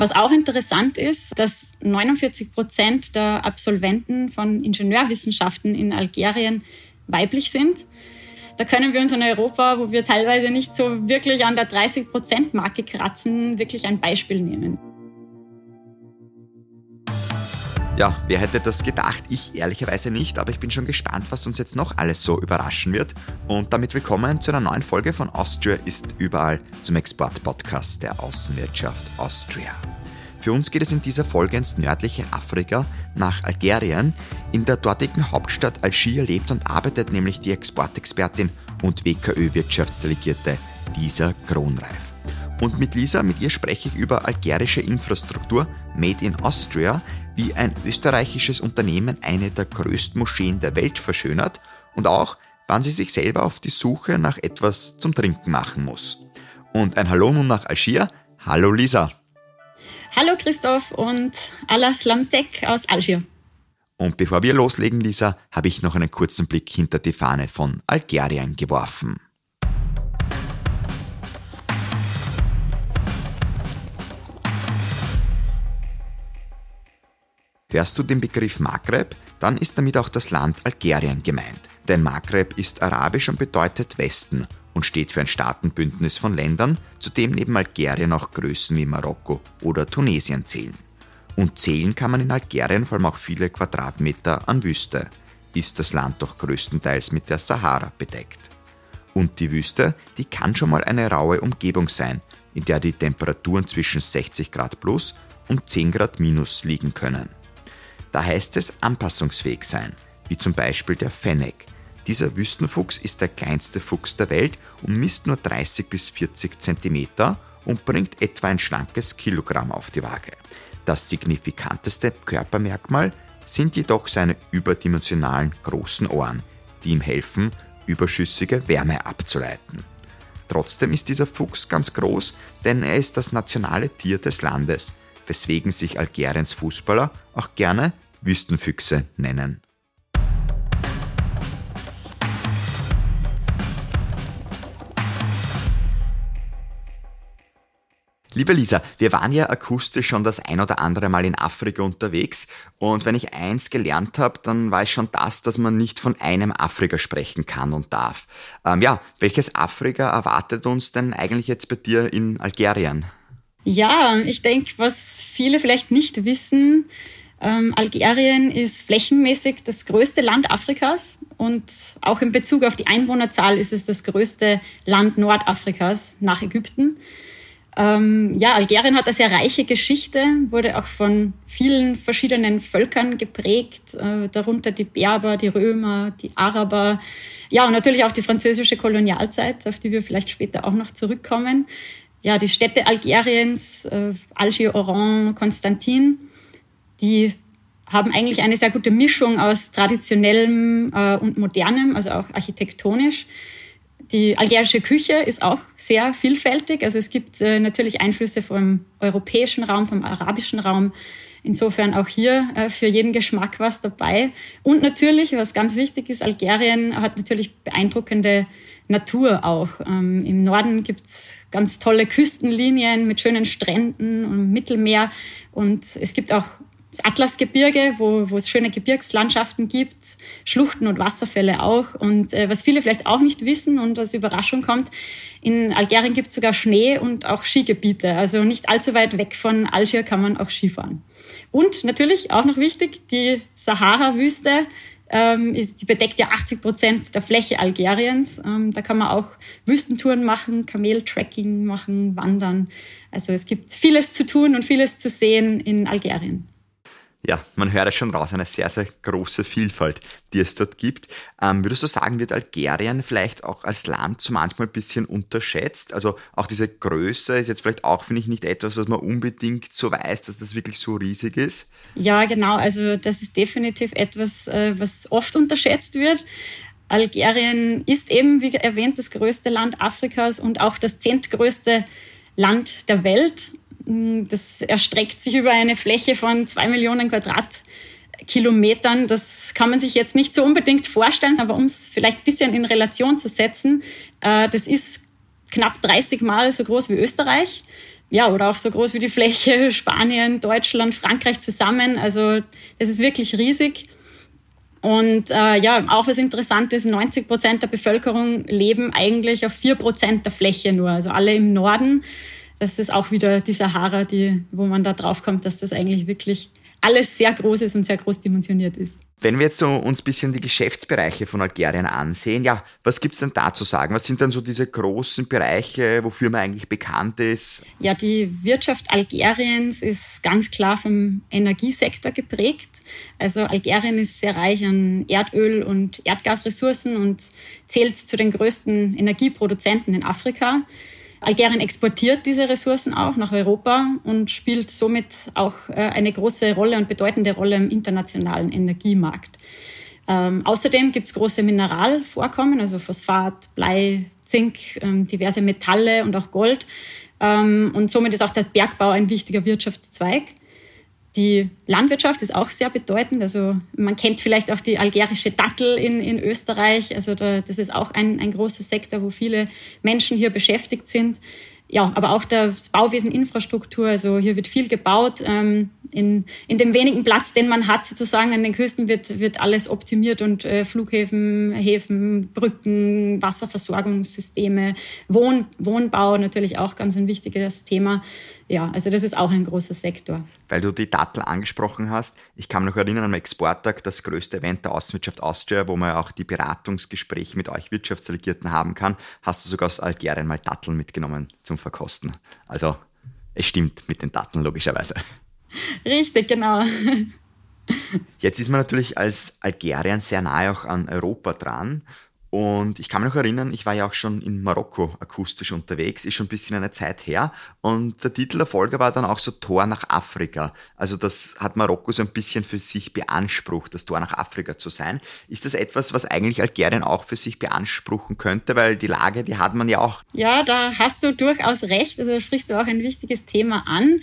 Was auch interessant ist, dass 49 Prozent der Absolventen von Ingenieurwissenschaften in Algerien weiblich sind. Da können wir uns in Europa, wo wir teilweise nicht so wirklich an der 30 Prozent Marke kratzen, wirklich ein Beispiel nehmen. Ja, wer hätte das gedacht? Ich ehrlicherweise nicht, aber ich bin schon gespannt, was uns jetzt noch alles so überraschen wird. Und damit willkommen zu einer neuen Folge von Austria ist überall zum Export-Podcast der Außenwirtschaft Austria. Für uns geht es in dieser Folge ins nördliche Afrika, nach Algerien. In der dortigen Hauptstadt Algier lebt und arbeitet nämlich die Exportexpertin und WKÖ-Wirtschaftsdelegierte Lisa Kronreif. Und mit Lisa, mit ihr spreche ich über algerische Infrastruktur Made in Austria, wie ein österreichisches Unternehmen eine der größten Moscheen der Welt verschönert und auch, wann sie sich selber auf die Suche nach etwas zum Trinken machen muss. Und ein Hallo nun nach Algier. Hallo Lisa. Hallo Christoph und Allah Slamtek aus Algier. Und bevor wir loslegen, Lisa, habe ich noch einen kurzen Blick hinter die Fahne von Algerien geworfen. Hörst du den Begriff Maghreb, dann ist damit auch das Land Algerien gemeint. Denn Maghreb ist arabisch und bedeutet Westen und steht für ein Staatenbündnis von Ländern, zu dem neben Algerien auch Größen wie Marokko oder Tunesien zählen. Und zählen kann man in Algerien vor allem auch viele Quadratmeter an Wüste. Ist das Land doch größtenteils mit der Sahara bedeckt. Und die Wüste, die kann schon mal eine raue Umgebung sein, in der die Temperaturen zwischen 60 Grad plus und 10 Grad minus liegen können. Da heißt es anpassungsfähig sein, wie zum Beispiel der Fennec. Dieser Wüstenfuchs ist der kleinste Fuchs der Welt und misst nur 30 bis 40 cm und bringt etwa ein schlankes Kilogramm auf die Waage. Das signifikanteste Körpermerkmal sind jedoch seine überdimensionalen großen Ohren, die ihm helfen, überschüssige Wärme abzuleiten. Trotzdem ist dieser Fuchs ganz groß, denn er ist das nationale Tier des Landes, weswegen sich Algeriens Fußballer auch gerne Wüstenfüchse nennen. Liebe Lisa, wir waren ja akustisch schon das ein oder andere Mal in Afrika unterwegs und wenn ich eins gelernt habe, dann war es schon das, dass man nicht von einem Afrika sprechen kann und darf. Ähm, ja, welches Afrika erwartet uns denn eigentlich jetzt bei dir in Algerien? Ja, ich denke, was viele vielleicht nicht wissen, ähm, Algerien ist flächenmäßig das größte Land Afrikas und auch in Bezug auf die Einwohnerzahl ist es das größte Land Nordafrikas nach Ägypten. Ähm, ja, Algerien hat eine sehr reiche Geschichte, wurde auch von vielen verschiedenen Völkern geprägt, äh, darunter die Berber, die Römer, die Araber, ja und natürlich auch die französische Kolonialzeit, auf die wir vielleicht später auch noch zurückkommen ja, die Städte Algeriens, äh, Algier, Oran, Konstantin, die haben eigentlich eine sehr gute Mischung aus traditionellem äh, und modernem, also auch architektonisch. Die algerische Küche ist auch sehr vielfältig. Also es gibt äh, natürlich Einflüsse vom europäischen Raum, vom arabischen Raum. Insofern auch hier äh, für jeden Geschmack was dabei. Und natürlich, was ganz wichtig ist, Algerien hat natürlich beeindruckende Natur auch. Ähm, Im Norden gibt's ganz tolle Küstenlinien mit schönen Stränden und Mittelmeer. Und es gibt auch das Atlasgebirge, wo, wo es schöne Gebirgslandschaften gibt, Schluchten und Wasserfälle auch. Und äh, was viele vielleicht auch nicht wissen und als Überraschung kommt, in Algerien gibt es sogar Schnee und auch Skigebiete. Also nicht allzu weit weg von Algier kann man auch Skifahren. Und natürlich auch noch wichtig, die Sahara-Wüste ähm, ist, die bedeckt ja 80 Prozent der Fläche Algeriens. Ähm, da kann man auch Wüstentouren machen, Kameltracking machen, wandern. Also es gibt vieles zu tun und vieles zu sehen in Algerien ja, man hört es schon raus, eine sehr, sehr große Vielfalt, die es dort gibt. Ähm, würdest du sagen, wird Algerien vielleicht auch als Land so manchmal ein bisschen unterschätzt? Also auch diese Größe ist jetzt vielleicht auch, finde ich, nicht etwas, was man unbedingt so weiß, dass das wirklich so riesig ist? Ja, genau. Also das ist definitiv etwas, äh, was oft unterschätzt wird. Algerien ist eben, wie erwähnt, das größte Land Afrikas und auch das zehntgrößte Land der Welt. Das erstreckt sich über eine Fläche von zwei Millionen Quadratkilometern. Das kann man sich jetzt nicht so unbedingt vorstellen, aber um es vielleicht ein bisschen in Relation zu setzen, äh, das ist knapp 30 Mal so groß wie Österreich. Ja, oder auch so groß wie die Fläche Spanien, Deutschland, Frankreich zusammen. Also das ist wirklich riesig. Und äh, ja, auch was interessant ist, 90 Prozent der Bevölkerung leben eigentlich auf vier Prozent der Fläche nur, also alle im Norden. Das ist auch wieder die Sahara, die, wo man da drauf kommt, dass das eigentlich wirklich alles sehr groß ist und sehr groß dimensioniert ist. Wenn wir jetzt so uns ein bisschen die Geschäftsbereiche von Algerien ansehen, ja, was gibt es denn da zu sagen? Was sind dann so diese großen Bereiche, wofür man eigentlich bekannt ist? Ja, die Wirtschaft Algeriens ist ganz klar vom Energiesektor geprägt. Also Algerien ist sehr reich an Erdöl und Erdgasressourcen und zählt zu den größten Energieproduzenten in Afrika. Algerien exportiert diese Ressourcen auch nach Europa und spielt somit auch äh, eine große Rolle und bedeutende Rolle im internationalen Energiemarkt. Ähm, außerdem gibt es große Mineralvorkommen, also Phosphat, Blei, Zink, ähm, diverse Metalle und auch Gold. Ähm, und somit ist auch der Bergbau ein wichtiger Wirtschaftszweig. Die Landwirtschaft ist auch sehr bedeutend. Also man kennt vielleicht auch die algerische Dattel in, in Österreich. Also da, das ist auch ein, ein großer Sektor, wo viele Menschen hier beschäftigt sind ja, aber auch das Bauwesen, Infrastruktur. Also hier wird viel gebaut. Ähm, in, in dem wenigen Platz, den man hat, sozusagen an den Küsten, wird, wird alles optimiert und äh, Flughäfen, Häfen, Brücken, Wasserversorgungssysteme, Wohn, Wohnbau natürlich auch ganz ein wichtiges Thema. Ja, also das ist auch ein großer Sektor. Weil du die Dattel angesprochen hast, ich kann mich noch erinnern am Exporttag, das größte Event der Außenwirtschaft Austria, wo man auch die Beratungsgespräche mit euch Wirtschaftsdelegierten haben kann, hast du sogar aus Algerien mal Datteln mitgenommen zum Verkosten. Also es stimmt mit den Datteln logischerweise. Richtig, genau. Jetzt ist man natürlich als Algerien sehr nahe auch an Europa dran und ich kann mich noch erinnern, ich war ja auch schon in Marokko akustisch unterwegs, ist schon ein bisschen eine Zeit her. Und der Titel der Folge war dann auch so Tor nach Afrika. Also das hat Marokko so ein bisschen für sich beansprucht, das Tor nach Afrika zu sein. Ist das etwas, was eigentlich Algerien auch für sich beanspruchen könnte? Weil die Lage, die hat man ja auch. Ja, da hast du durchaus recht. Also da sprichst du auch ein wichtiges Thema an.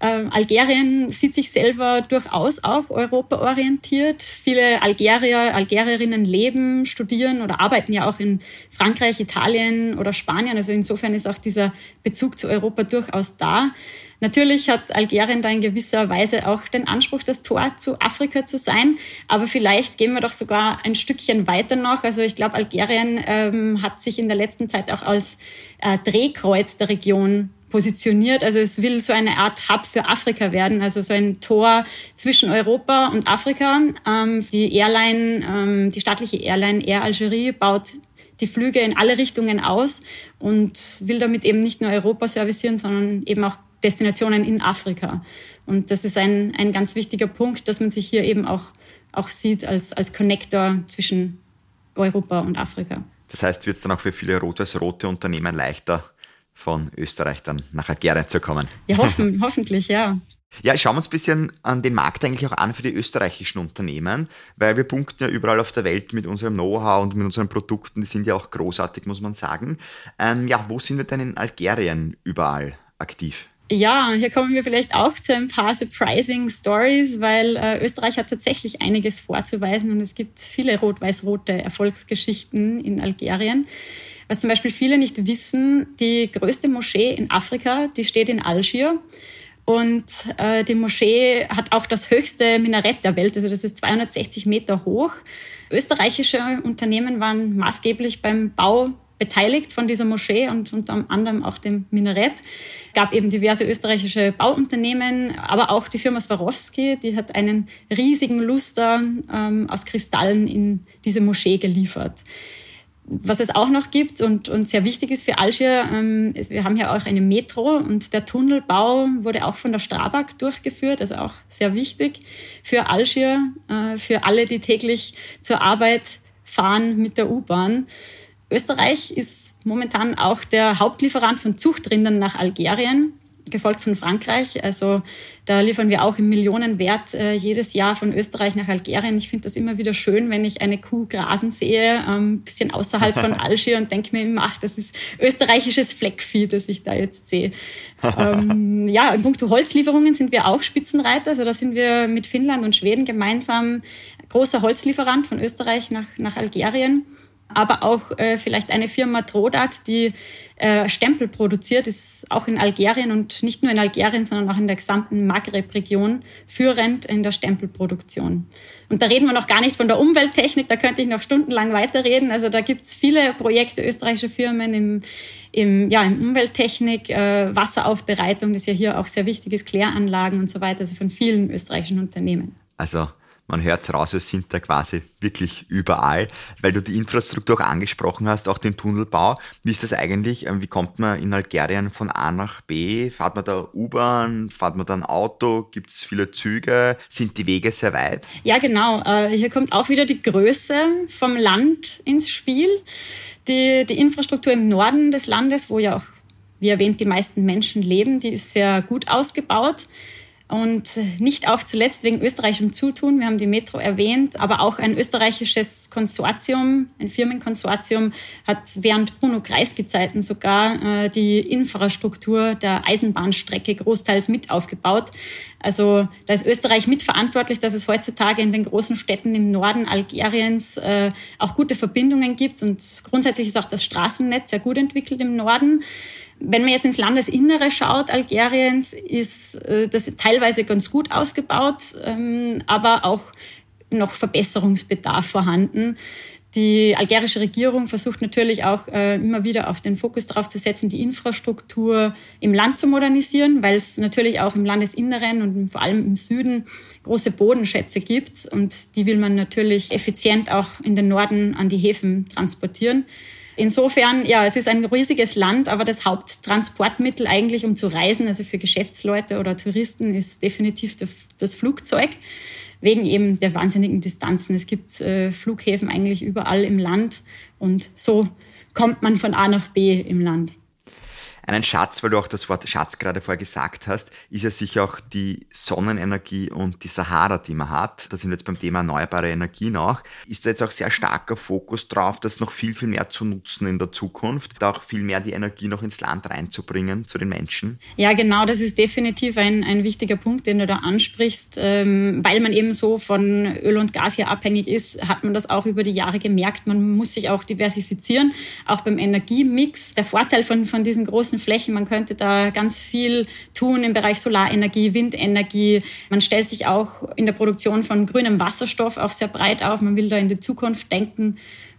Ähm, Algerien sieht sich selber durchaus auch europaorientiert. Viele Algerier, Algerierinnen leben, studieren oder arbeiten ja auch in Frankreich, Italien oder Spanien. Also insofern ist auch dieser Bezug zu Europa durchaus da. Natürlich hat Algerien da in gewisser Weise auch den Anspruch, das Tor zu Afrika zu sein. Aber vielleicht gehen wir doch sogar ein Stückchen weiter noch. Also ich glaube, Algerien ähm, hat sich in der letzten Zeit auch als äh, Drehkreuz der Region positioniert. Also es will so eine Art Hub für Afrika werden, also so ein Tor zwischen Europa und Afrika. Ähm, die Airline, ähm, die staatliche Airline Air Algerie baut die Flüge in alle Richtungen aus und will damit eben nicht nur Europa servicieren, sondern eben auch Destinationen in Afrika. Und das ist ein, ein ganz wichtiger Punkt, dass man sich hier eben auch, auch sieht als, als Connector zwischen Europa und Afrika. Das heißt, wird es dann auch für viele rot-weiß-rote Unternehmen leichter, von Österreich dann nach Algerien zu kommen. Ja, hoffen, hoffentlich, ja. Ja, schauen wir uns ein bisschen an den Markt eigentlich auch an für die österreichischen Unternehmen, weil wir punkten ja überall auf der Welt mit unserem Know-how und mit unseren Produkten, die sind ja auch großartig, muss man sagen. Ähm, ja, wo sind wir denn in Algerien überall aktiv? Ja, hier kommen wir vielleicht auch zu ein paar surprising Stories, weil äh, Österreich hat tatsächlich einiges vorzuweisen und es gibt viele rot-weiß-rote Erfolgsgeschichten in Algerien. Was zum Beispiel viele nicht wissen, die größte Moschee in Afrika, die steht in Algier. Und äh, die Moschee hat auch das höchste Minarett der Welt, also das ist 260 Meter hoch. Österreichische Unternehmen waren maßgeblich beim Bau beteiligt von dieser Moschee und unter anderem auch dem Minarett. Es gab eben diverse österreichische Bauunternehmen, aber auch die Firma Swarovski, die hat einen riesigen Luster ähm, aus Kristallen in diese Moschee geliefert was es auch noch gibt und, und sehr wichtig ist für Algier, ähm, wir haben ja auch eine Metro und der Tunnelbau wurde auch von der Strabag durchgeführt, also auch sehr wichtig für Algier, äh, für alle, die täglich zur Arbeit fahren mit der U-Bahn. Österreich ist momentan auch der Hauptlieferant von Zuchtrindern nach Algerien gefolgt von Frankreich. Also da liefern wir auch im Millionenwert äh, jedes Jahr von Österreich nach Algerien. Ich finde das immer wieder schön, wenn ich eine Kuh grasen sehe, ähm, bisschen außerhalb von Algier und denke mir immer, ach, das ist österreichisches Fleckvieh, das ich da jetzt sehe. ähm, ja, in puncto Holzlieferungen sind wir auch Spitzenreiter. Also da sind wir mit Finnland und Schweden gemeinsam großer Holzlieferant von Österreich nach, nach Algerien. Aber auch äh, vielleicht eine Firma Trodat, die äh, Stempel produziert, ist auch in Algerien und nicht nur in Algerien, sondern auch in der gesamten Maghreb-Region führend in der Stempelproduktion. Und da reden wir noch gar nicht von der Umwelttechnik, da könnte ich noch stundenlang weiterreden. Also da gibt's viele Projekte österreichischer Firmen im, im, ja, im Umwelttechnik, äh, Wasseraufbereitung, das ja hier auch sehr wichtig ist, Kläranlagen und so weiter, also von vielen österreichischen Unternehmen. Also man hört es raus, wir sind da quasi wirklich überall, weil du die Infrastruktur auch angesprochen hast, auch den Tunnelbau. Wie ist das eigentlich? Ähm, wie kommt man in Algerien von A nach B? Fahrt man da U-Bahn? Fahrt man da ein Auto? Gibt es viele Züge? Sind die Wege sehr weit? Ja, genau. Äh, hier kommt auch wieder die Größe vom Land ins Spiel. Die, die Infrastruktur im Norden des Landes, wo ja auch, wie erwähnt, die meisten Menschen leben, die ist sehr gut ausgebaut. Und nicht auch zuletzt wegen österreichischem Zutun, wir haben die Metro erwähnt, aber auch ein österreichisches Konsortium, ein Firmenkonsortium, hat während Bruno Kreisky-Zeiten sogar äh, die Infrastruktur der Eisenbahnstrecke großteils mit aufgebaut. Also da ist Österreich mitverantwortlich, dass es heutzutage in den großen Städten im Norden Algeriens äh, auch gute Verbindungen gibt. Und grundsätzlich ist auch das Straßennetz sehr gut entwickelt im Norden. Wenn man jetzt ins Landesinnere schaut, Algeriens, ist äh, das teilweise ganz gut ausgebaut, ähm, aber auch noch Verbesserungsbedarf vorhanden. Die algerische Regierung versucht natürlich auch äh, immer wieder auf den Fokus darauf zu setzen, die Infrastruktur im Land zu modernisieren, weil es natürlich auch im Landesinneren und vor allem im Süden große Bodenschätze gibt und die will man natürlich effizient auch in den Norden an die Häfen transportieren. Insofern, ja, es ist ein riesiges Land, aber das Haupttransportmittel eigentlich, um zu reisen, also für Geschäftsleute oder Touristen, ist definitiv das Flugzeug wegen eben der wahnsinnigen Distanzen. Es gibt äh, Flughäfen eigentlich überall im Land und so kommt man von A nach B im Land. Einen Schatz, weil du auch das Wort Schatz gerade vorher gesagt hast, ist ja sicher auch die Sonnenenergie und die Sahara, die man hat. Da sind wir jetzt beim Thema erneuerbare Energien auch. Ist da jetzt auch sehr starker Fokus drauf, das noch viel, viel mehr zu nutzen in der Zukunft, da auch viel mehr die Energie noch ins Land reinzubringen zu den Menschen? Ja, genau, das ist definitiv ein, ein wichtiger Punkt, den du da ansprichst. Ähm, weil man eben so von Öl und Gas hier abhängig ist, hat man das auch über die Jahre gemerkt. Man muss sich auch diversifizieren, auch beim Energiemix. Der Vorteil von, von diesen großen großen Flächen. Man könnte da ganz viel tun im Bereich Solarenergie, Windenergie. Man stellt sich auch in der Produktion von grünem Wasserstoff auch sehr breit auf. Man will da in die Zukunft denken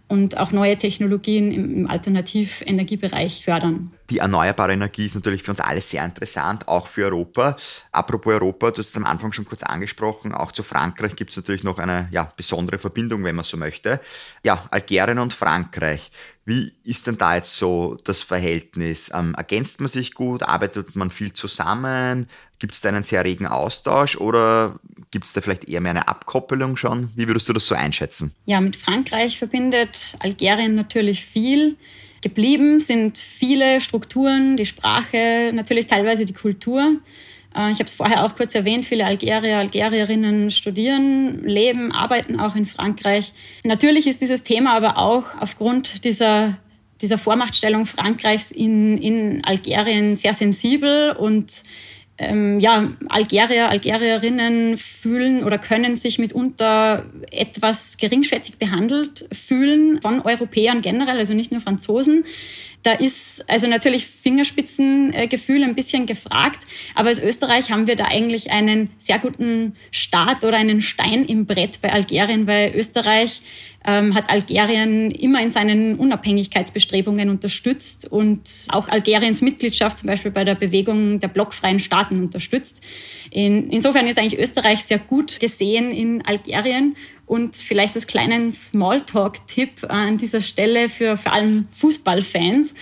und auch neue Technologien im Alternativenergiebereich fördern. Die erneuerbare Energie ist natürlich für uns alle sehr interessant, auch für Europa. Apropos Europa, du hast es am Anfang schon kurz angesprochen, auch zu Frankreich gibt es natürlich noch eine ja, besondere Verbindung, wenn man so möchte. Ja, Algerien und Frankreich. Wie ist denn da jetzt so das Verhältnis? Ähm, ergänzt man sich gut? Arbeitet man viel zusammen? Gibt es da einen sehr regen Austausch oder gibt es da vielleicht eher mehr eine Abkoppelung schon? Wie würdest du das so einschätzen? Ja, mit Frankreich verbindet Algerien natürlich viel. Geblieben sind viele Strukturen, die Sprache, natürlich teilweise die Kultur. Äh, ich habe es vorher auch kurz erwähnt, viele Algerier, Algerierinnen studieren, leben, arbeiten auch in Frankreich. Natürlich ist dieses Thema aber auch aufgrund dieser dieser Vormachtstellung Frankreichs in, in Algerien sehr sensibel und ähm, ja, Algerier, Algerierinnen fühlen oder können sich mitunter etwas geringschätzig behandelt fühlen von Europäern generell, also nicht nur Franzosen. Da ist also natürlich Fingerspitzengefühl ein bisschen gefragt, aber als Österreich haben wir da eigentlich einen sehr guten Start oder einen Stein im Brett bei Algerien, weil Österreich ähm, hat Algerien immer in seinen Unabhängigkeitsbestrebungen unterstützt und auch Algeriens Mitgliedschaft zum Beispiel bei der Bewegung der blockfreien Staaten unterstützt. In, insofern ist eigentlich Österreich sehr gut gesehen in Algerien und vielleicht als kleinen Smalltalk-Tipp an dieser Stelle für vor allem Fußballfans.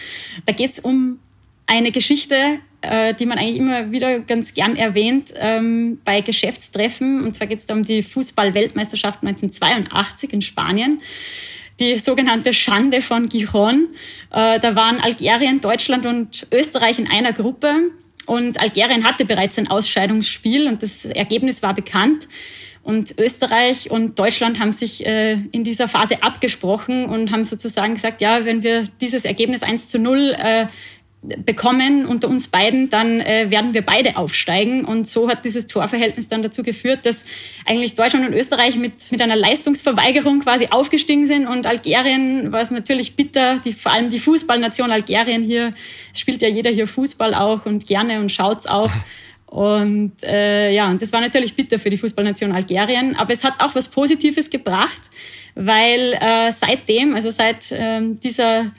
Da geht es um eine Geschichte, äh, die man eigentlich immer wieder ganz gern erwähnt ähm, bei Geschäftstreffen. Und zwar geht es da um die Fußball-Weltmeisterschaft 1982 in Spanien die sogenannte Schande von Gijon. Äh, da waren Algerien, Deutschland und Österreich in einer Gruppe. Und Algerien hatte bereits ein Ausscheidungsspiel und das Ergebnis war bekannt. Und Österreich und Deutschland haben sich äh, in dieser Phase abgesprochen und haben sozusagen gesagt, ja, wenn wir dieses Ergebnis 1 zu 0 äh, bekommen unter uns beiden, dann äh, werden wir beide aufsteigen. Und so hat dieses Torverhältnis dann dazu geführt, dass eigentlich Deutschland und Österreich mit, mit einer Leistungsverweigerung quasi aufgestiegen sind. Und Algerien war es natürlich bitter, die, vor allem die Fußballnation Algerien hier, spielt ja jeder hier Fußball auch und gerne und schaut's auch. Und äh, ja, und das war natürlich bitter für die Fußballnation Algerien, aber es hat auch was Positives gebracht, weil äh, seitdem, also seit äh, dieser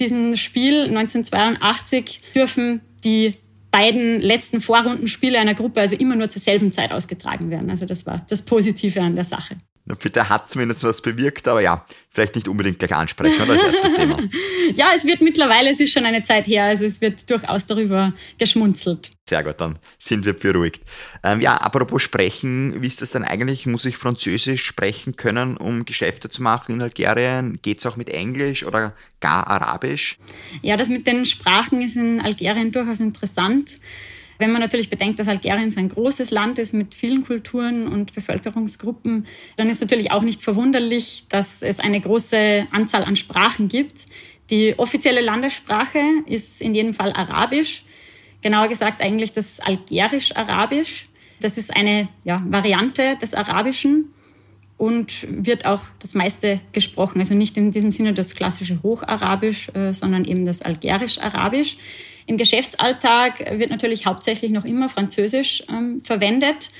diesem Spiel 1982 dürfen die beiden letzten Vorrundenspiele einer Gruppe also immer nur zur selben Zeit ausgetragen werden. Also das war das Positive an der Sache. Na bitte hat zumindest was bewirkt, aber ja, vielleicht nicht unbedingt gleich ansprechen oder als erstes Thema. ja, es wird mittlerweile, es ist schon eine Zeit her, also es wird durchaus darüber geschmunzelt. Sehr gut, dann sind wir beruhigt. Ähm, ja, apropos sprechen, wie ist das denn eigentlich? Muss ich Französisch sprechen können, um Geschäfte zu machen in Algerien? Geht es auch mit Englisch oder gar Arabisch? Ja, das mit den Sprachen ist in Algerien durchaus interessant. Wenn man natürlich bedenkt, dass Algerien so ein großes Land ist mit vielen Kulturen und Bevölkerungsgruppen, dann ist natürlich auch nicht verwunderlich, dass es eine große Anzahl an Sprachen gibt. Die offizielle Landessprache ist in jedem Fall Arabisch. Genauer gesagt eigentlich das Algerisch-Arabisch. Das ist eine ja, Variante des Arabischen und wird auch das meiste gesprochen. Also nicht in diesem Sinne das klassische Hocharabisch, äh, sondern eben das Algerisch-Arabisch. Im Geschäftsalltag wird natürlich hauptsächlich noch immer Französisch ähm, verwendet,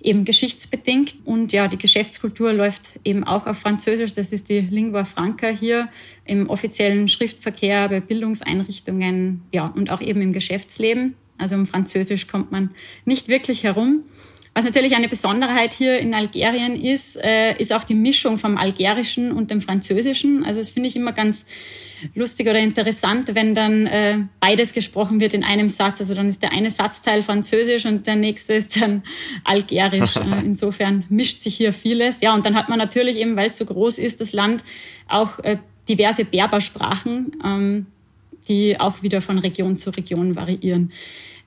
eben geschichtsbedingt. Und ja, die Geschäftskultur läuft eben auch auf Französisch. Das ist die Lingua Franca hier im offiziellen Schriftverkehr, bei Bildungseinrichtungen, ja, und auch eben im Geschäftsleben. Also um Französisch kommt man nicht wirklich herum. Was natürlich eine Besonderheit hier in Algerien ist, äh, ist auch die Mischung vom Algerischen und dem Französischen. Also das finde ich immer ganz lustig oder interessant, wenn dann äh, beides gesprochen wird in einem Satz. Also dann ist der eine Satzteil Französisch und der nächste ist dann Algerisch. Äh, insofern mischt sich hier vieles. Ja, und dann hat man natürlich eben, weil es so groß ist, das Land, auch äh, diverse Berbersprachen, ähm, die auch wieder von Region zu Region variieren.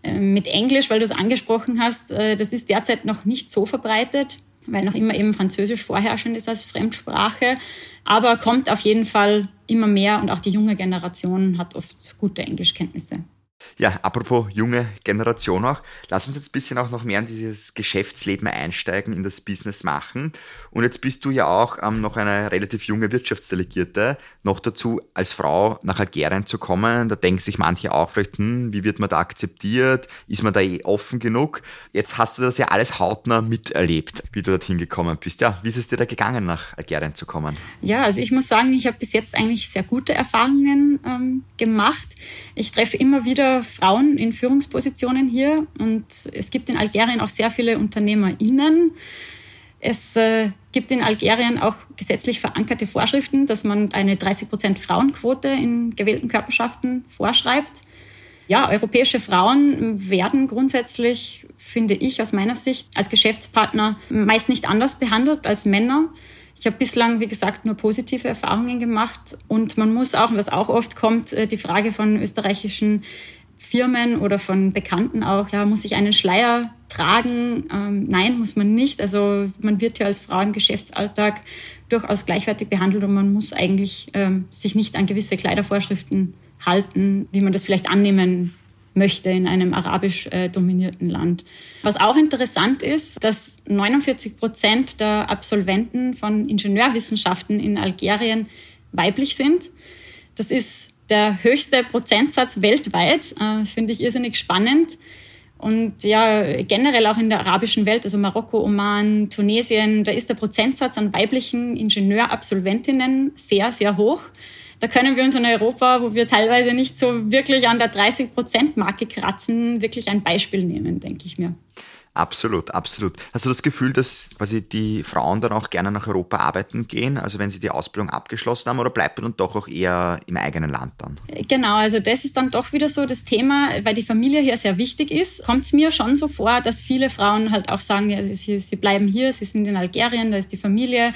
Ähm, mit Englisch, weil du es angesprochen hast, äh, das ist derzeit noch nicht so verbreitet, weil noch immer eben Französisch vorherrschend ist als Fremdsprache, aber kommt auf jeden Fall immer mehr und auch die junge Generation hat oft gute Englischkenntnisse. Ja, apropos junge Generation auch, lass uns jetzt ein bisschen auch noch mehr in dieses Geschäftsleben einsteigen, in das Business machen. Und jetzt bist du ja auch ähm, noch eine relativ junge Wirtschaftsdelegierte, noch dazu als Frau nach Algerien zu kommen. Da denken sich manche auch vielleicht, hm, wie wird man da akzeptiert? Ist man da eh offen genug? Jetzt hast du das ja alles hautnah miterlebt, wie du dorthin gekommen bist. Ja, wie ist es dir da gegangen, nach Algerien zu kommen? Ja, also ich muss sagen, ich habe bis jetzt eigentlich sehr gute Erfahrungen ähm, gemacht. Ich treffe immer wieder Frauen in Führungspositionen hier und es gibt in Algerien auch sehr viele UnternehmerInnen. Es äh, gibt in Algerien auch gesetzlich verankerte Vorschriften, dass man eine 30 Prozent Frauenquote in gewählten Körperschaften vorschreibt. Ja, europäische Frauen werden grundsätzlich, finde ich aus meiner Sicht, als Geschäftspartner meist nicht anders behandelt als Männer. Ich habe bislang, wie gesagt, nur positive Erfahrungen gemacht. Und man muss auch, was auch oft kommt, äh, die Frage von österreichischen Firmen oder von Bekannten auch, ja, muss ich einen Schleier tragen? Ähm, nein, muss man nicht. Also man wird ja als Frau im Geschäftsalltag durchaus gleichwertig behandelt und man muss eigentlich ähm, sich nicht an gewisse Kleidervorschriften halten, wie man das vielleicht annehmen möchte in einem arabisch äh, dominierten Land. Was auch interessant ist, dass 49 Prozent der Absolventen von Ingenieurwissenschaften in Algerien weiblich sind. Das ist der höchste Prozentsatz weltweit. Äh, Finde ich irrsinnig spannend. Und ja, generell auch in der arabischen Welt, also Marokko, Oman, Tunesien, da ist der Prozentsatz an weiblichen Ingenieurabsolventinnen sehr, sehr hoch. Da können wir uns in Europa, wo wir teilweise nicht so wirklich an der 30-Prozent-Marke kratzen, wirklich ein Beispiel nehmen, denke ich mir. Absolut, absolut. Hast du das Gefühl, dass quasi die Frauen dann auch gerne nach Europa arbeiten gehen, also wenn sie die Ausbildung abgeschlossen haben, oder bleibt man dann doch auch eher im eigenen Land dann? Genau, also das ist dann doch wieder so das Thema, weil die Familie hier sehr wichtig ist, kommt es mir schon so vor, dass viele Frauen halt auch sagen, ja, sie, sie bleiben hier, sie sind in Algerien, da ist die Familie.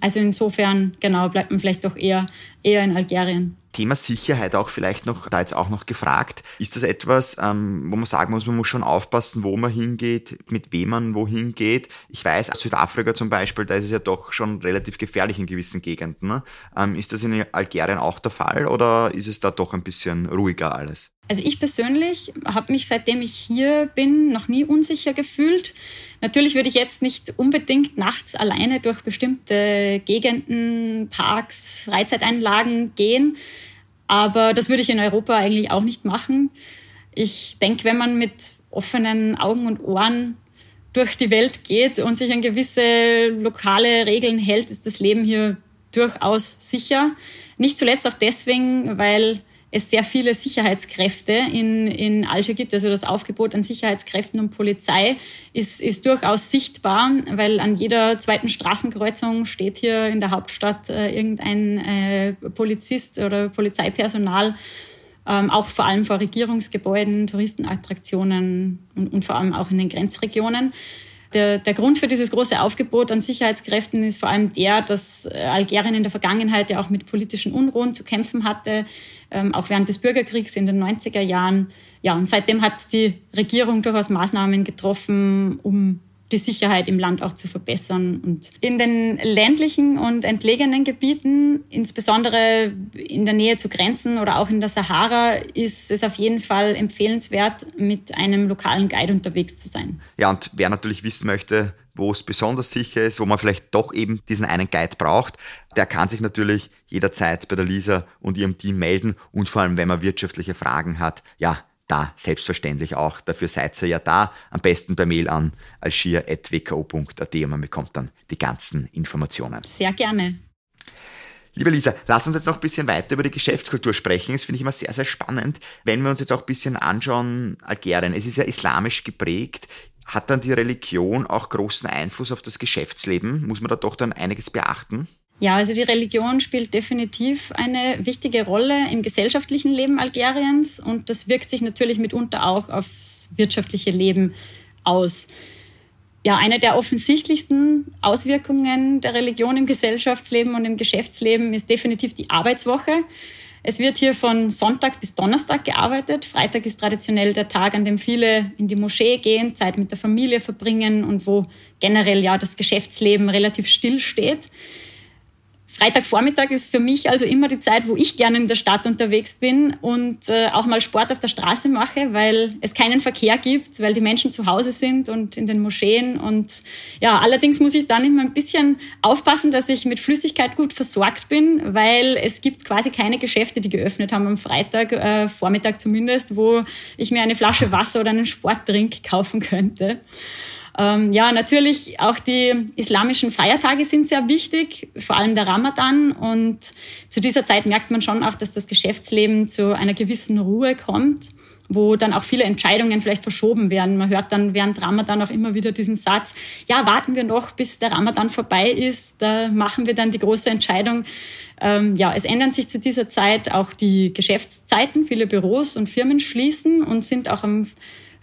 Also insofern, genau, bleibt man vielleicht doch eher, eher in Algerien. Thema Sicherheit auch vielleicht noch, da jetzt auch noch gefragt, ist das etwas, ähm, wo man sagen muss, man muss schon aufpassen, wo man hingeht, mit wem man wohin geht? Ich weiß, Südafrika zum Beispiel, da ist es ja doch schon relativ gefährlich in gewissen Gegenden. Ne? Ähm, ist das in Algerien auch der Fall oder ist es da doch ein bisschen ruhiger alles? Also ich persönlich habe mich seitdem ich hier bin noch nie unsicher gefühlt. Natürlich würde ich jetzt nicht unbedingt nachts alleine durch bestimmte Gegenden, Parks, Freizeiteinlagen gehen, aber das würde ich in Europa eigentlich auch nicht machen. Ich denke, wenn man mit offenen Augen und Ohren durch die Welt geht und sich an gewisse lokale Regeln hält, ist das Leben hier durchaus sicher. Nicht zuletzt auch deswegen, weil es sehr viele Sicherheitskräfte in, in Alger gibt. Also das Aufgebot an Sicherheitskräften und Polizei ist, ist durchaus sichtbar, weil an jeder zweiten Straßenkreuzung steht hier in der Hauptstadt äh, irgendein äh, Polizist oder Polizeipersonal, ähm, auch vor allem vor Regierungsgebäuden, Touristenattraktionen und, und vor allem auch in den Grenzregionen der, der Grund für dieses große Aufgebot an Sicherheitskräften ist vor allem der, dass äh, Algerien in der Vergangenheit ja auch mit politischen Unruhen zu kämpfen hatte, ähm, auch während des Bürgerkriegs in den 90er Jahren. Ja, und seitdem hat die Regierung durchaus Maßnahmen getroffen, um die Sicherheit im Land auch zu verbessern. Und in den ländlichen und entlegenen Gebieten, insbesondere in der Nähe zu Grenzen oder auch in der Sahara, ist es auf jeden Fall empfehlenswert, mit einem lokalen Guide unterwegs zu sein. Ja, und wer natürlich wissen möchte, wo es besonders sicher ist, wo man vielleicht doch eben diesen einen Guide braucht, der kann sich natürlich jederzeit bei der Lisa und ihrem Team melden und vor allem, wenn man wirtschaftliche Fragen hat, ja, da selbstverständlich auch. Dafür seid ihr ja da. Am besten per Mail an algier.wko.at und man bekommt dann die ganzen Informationen. Sehr gerne. Liebe Lisa, lass uns jetzt noch ein bisschen weiter über die Geschäftskultur sprechen. Das finde ich immer sehr, sehr spannend. Wenn wir uns jetzt auch ein bisschen anschauen, Algerien, es ist ja islamisch geprägt. Hat dann die Religion auch großen Einfluss auf das Geschäftsleben? Muss man da doch dann einiges beachten? Ja, also die Religion spielt definitiv eine wichtige Rolle im gesellschaftlichen Leben Algeriens und das wirkt sich natürlich mitunter auch aufs wirtschaftliche Leben aus. Ja, eine der offensichtlichsten Auswirkungen der Religion im Gesellschaftsleben und im Geschäftsleben ist definitiv die Arbeitswoche. Es wird hier von Sonntag bis Donnerstag gearbeitet. Freitag ist traditionell der Tag, an dem viele in die Moschee gehen, Zeit mit der Familie verbringen und wo generell ja das Geschäftsleben relativ still steht. Freitagvormittag ist für mich also immer die Zeit, wo ich gerne in der Stadt unterwegs bin und äh, auch mal Sport auf der Straße mache, weil es keinen Verkehr gibt, weil die Menschen zu Hause sind und in den Moscheen. Und ja, allerdings muss ich dann immer ein bisschen aufpassen, dass ich mit Flüssigkeit gut versorgt bin, weil es gibt quasi keine Geschäfte, die geöffnet haben am Freitag, äh, Vormittag zumindest, wo ich mir eine Flasche Wasser oder einen Sportdrink kaufen könnte. Ähm, ja, natürlich auch die islamischen Feiertage sind sehr wichtig, vor allem der Ramadan. Und zu dieser Zeit merkt man schon auch, dass das Geschäftsleben zu einer gewissen Ruhe kommt wo dann auch viele Entscheidungen vielleicht verschoben werden. Man hört dann während Ramadan auch immer wieder diesen Satz, ja, warten wir noch, bis der Ramadan vorbei ist, da machen wir dann die große Entscheidung. Ähm, ja, es ändern sich zu dieser Zeit auch die Geschäftszeiten. Viele Büros und Firmen schließen und sind auch am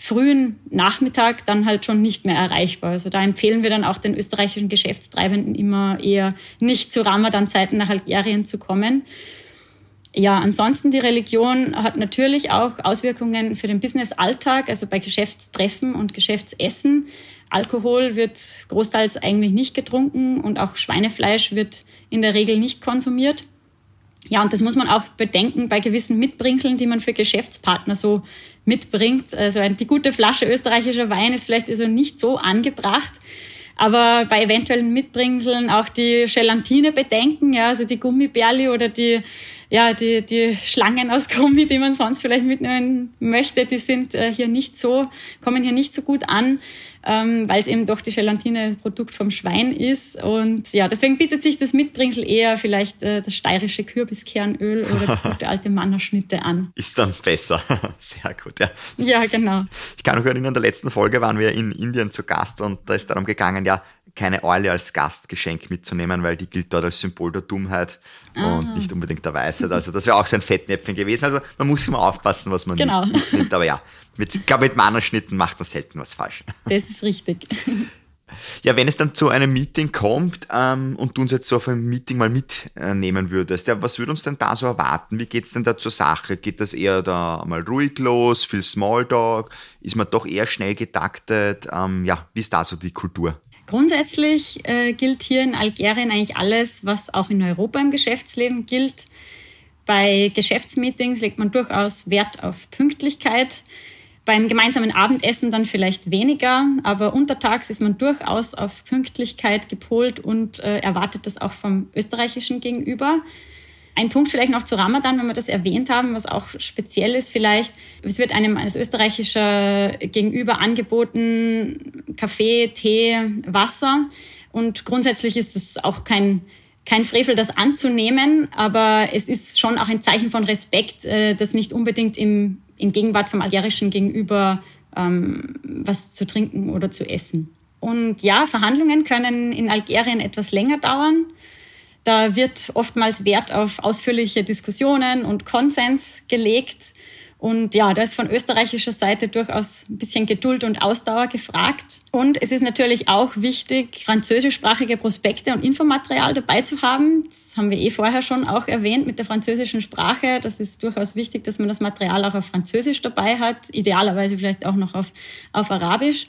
frühen Nachmittag dann halt schon nicht mehr erreichbar. Also da empfehlen wir dann auch den österreichischen Geschäftstreibenden immer eher nicht zu Ramadan-Zeiten nach Algerien zu kommen. Ja, ansonsten die Religion hat natürlich auch Auswirkungen für den Business-Alltag, also bei Geschäftstreffen und Geschäftsessen. Alkohol wird großteils eigentlich nicht getrunken und auch Schweinefleisch wird in der Regel nicht konsumiert. Ja, und das muss man auch bedenken bei gewissen Mitbringseln, die man für Geschäftspartner so mitbringt. Also die gute Flasche österreichischer Wein ist vielleicht also nicht so angebracht. Aber bei eventuellen Mitbringseln auch die Gelatine bedenken, ja, also die Gummibärli oder die, ja, die, die Schlangen aus Gummi, die man sonst vielleicht mitnehmen möchte, die sind äh, hier nicht so, kommen hier nicht so gut an ähm, weil es eben doch die Gelatine Produkt vom Schwein ist. Und ja, deswegen bietet sich das Mitbringsel eher vielleicht äh, das steirische Kürbiskernöl oder die gute alte Mannerschnitte an. Ist dann besser. Sehr gut, ja. Ja, genau. Ich kann mich erinnern, in der letzten Folge waren wir in Indien zu Gast und da ist darum gegangen, ja, keine Eule als Gastgeschenk mitzunehmen, weil die gilt dort als Symbol der Dummheit ah. und nicht unbedingt der Weisheit. Also das wäre auch so ein Fettnäpfchen gewesen. Also man muss immer aufpassen, was man genau. mitnimmt. Aber ja, mit, ich glaube, mit Mannerschnitten macht man selten was falsch. Das ist richtig. Ja, wenn es dann zu einem Meeting kommt ähm, und du uns jetzt so auf ein Meeting mal mitnehmen würdest, ja, was würde uns denn da so erwarten? Wie geht es denn da zur Sache? Geht das eher da mal ruhig los, viel Smalltalk? Ist man doch eher schnell getaktet? Ähm, ja, wie ist da so die Kultur? Grundsätzlich äh, gilt hier in Algerien eigentlich alles, was auch in Europa im Geschäftsleben gilt. Bei Geschäftsmeetings legt man durchaus Wert auf Pünktlichkeit. Beim gemeinsamen Abendessen dann vielleicht weniger, aber untertags ist man durchaus auf Pünktlichkeit gepolt und äh, erwartet das auch vom österreichischen Gegenüber. Ein Punkt vielleicht noch zu Ramadan, wenn wir das erwähnt haben, was auch speziell ist vielleicht. Es wird einem als österreichischer Gegenüber angeboten Kaffee, Tee, Wasser. Und grundsätzlich ist es auch kein, kein Frevel, das anzunehmen, aber es ist schon auch ein Zeichen von Respekt, äh, das nicht unbedingt im in Gegenwart vom algerischen Gegenüber ähm, was zu trinken oder zu essen. Und ja, Verhandlungen können in Algerien etwas länger dauern. Da wird oftmals Wert auf ausführliche Diskussionen und Konsens gelegt. Und ja, da ist von österreichischer Seite durchaus ein bisschen Geduld und Ausdauer gefragt. Und es ist natürlich auch wichtig, französischsprachige Prospekte und Infomaterial dabei zu haben. Das haben wir eh vorher schon auch erwähnt mit der französischen Sprache. Das ist durchaus wichtig, dass man das Material auch auf Französisch dabei hat, idealerweise vielleicht auch noch auf, auf Arabisch.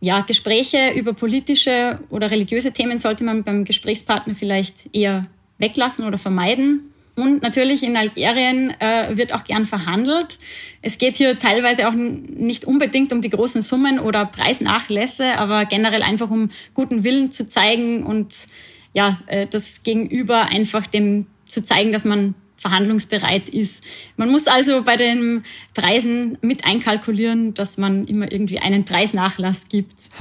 Ja, Gespräche über politische oder religiöse Themen sollte man beim Gesprächspartner vielleicht eher weglassen oder vermeiden. Und natürlich in Algerien äh, wird auch gern verhandelt. Es geht hier teilweise auch nicht unbedingt um die großen Summen oder Preisnachlässe, aber generell einfach um guten Willen zu zeigen und ja, äh, das Gegenüber einfach dem zu zeigen, dass man verhandlungsbereit ist. Man muss also bei den Preisen mit einkalkulieren, dass man immer irgendwie einen Preisnachlass gibt.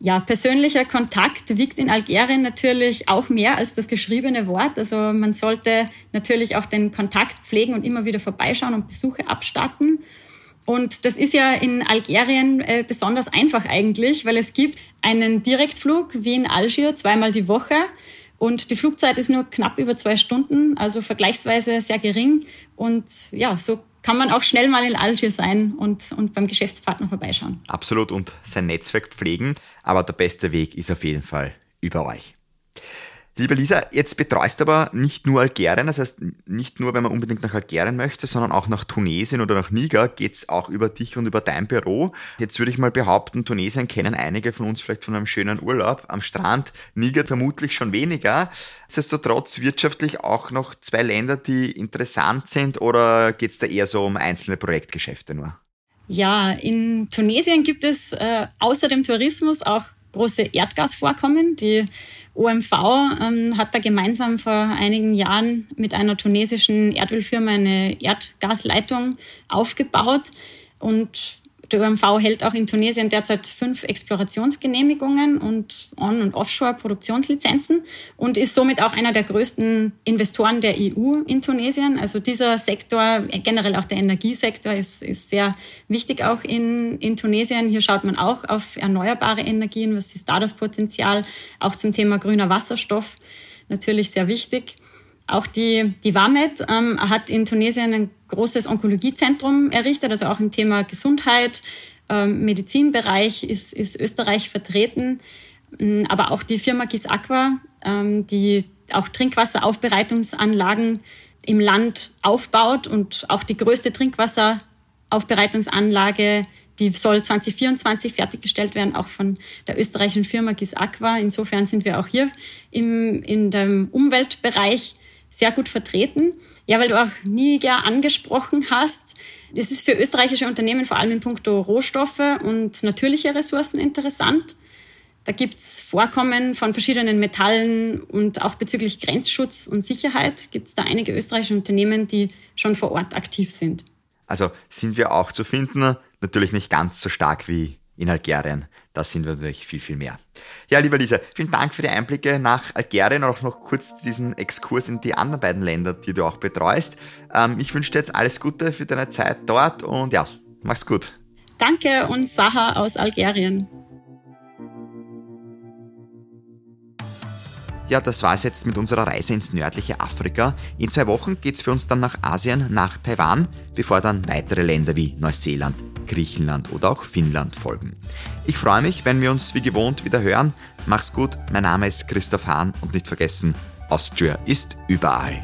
Ja, persönlicher Kontakt wiegt in Algerien natürlich auch mehr als das geschriebene Wort. Also man sollte natürlich auch den Kontakt pflegen und immer wieder vorbeischauen und Besuche abstatten. Und das ist ja in Algerien äh, besonders einfach eigentlich, weil es gibt einen Direktflug wie in Algier zweimal die Woche. Und die Flugzeit ist nur knapp über zwei Stunden, also vergleichsweise sehr gering. Und ja, so kann man auch schnell mal in Algier sein und, und beim Geschäftspartner vorbeischauen. Absolut und sein Netzwerk pflegen, aber der beste Weg ist auf jeden Fall über euch. Liebe Lisa, jetzt betreust du aber nicht nur Algerien, das heißt nicht nur, wenn man unbedingt nach Algerien möchte, sondern auch nach Tunesien oder nach Niger geht es auch über dich und über dein Büro. Jetzt würde ich mal behaupten, Tunesien kennen einige von uns vielleicht von einem schönen Urlaub am Strand, Niger vermutlich schon weniger. Nichtsdestotrotz wirtschaftlich auch noch zwei Länder, die interessant sind oder geht es da eher so um einzelne Projektgeschäfte nur? Ja, in Tunesien gibt es äh, außer dem Tourismus auch große Erdgasvorkommen. Die OMV ähm, hat da gemeinsam vor einigen Jahren mit einer tunesischen Erdölfirma eine Erdgasleitung aufgebaut. Und der OMV hält auch in Tunesien derzeit fünf Explorationsgenehmigungen und On- und Offshore-Produktionslizenzen und ist somit auch einer der größten Investoren der EU in Tunesien. Also dieser Sektor, generell auch der Energiesektor, ist, ist sehr wichtig auch in, in Tunesien. Hier schaut man auch auf erneuerbare Energien. Was ist da das Potenzial? Auch zum Thema grüner Wasserstoff natürlich sehr wichtig. Auch die, die WAMED ähm, hat in Tunesien ein großes Onkologiezentrum errichtet, also auch im Thema Gesundheit, ähm, Medizinbereich ist, ist Österreich vertreten. Ähm, aber auch die Firma Gis Aqua, ähm, die auch Trinkwasseraufbereitungsanlagen im Land aufbaut und auch die größte Trinkwasseraufbereitungsanlage, die soll 2024 fertiggestellt werden, auch von der österreichischen Firma Gis Aqua. Insofern sind wir auch hier im, in dem Umweltbereich sehr gut vertreten. Ja, weil du auch Niger angesprochen hast. Das ist für österreichische Unternehmen vor allem in puncto Rohstoffe und natürliche Ressourcen interessant. Da gibt's Vorkommen von verschiedenen Metallen und auch bezüglich Grenzschutz und Sicherheit gibt es da einige österreichische Unternehmen, die schon vor Ort aktiv sind. Also sind wir auch zu finden, natürlich nicht ganz so stark wie in Algerien. Das sind wir natürlich viel, viel mehr. Ja, lieber Lisa, vielen Dank für die Einblicke nach Algerien und auch noch kurz diesen Exkurs in die anderen beiden Länder, die du auch betreust. Ähm, ich wünsche dir jetzt alles Gute für deine Zeit dort und ja, mach's gut. Danke und Saha aus Algerien. Ja, das war es jetzt mit unserer Reise ins nördliche Afrika. In zwei Wochen geht es für uns dann nach Asien, nach Taiwan, bevor dann weitere Länder wie Neuseeland, Griechenland oder auch Finnland folgen. Ich freue mich, wenn wir uns wie gewohnt wieder hören. Mach's gut, mein Name ist Christoph Hahn und nicht vergessen, Austria ist überall.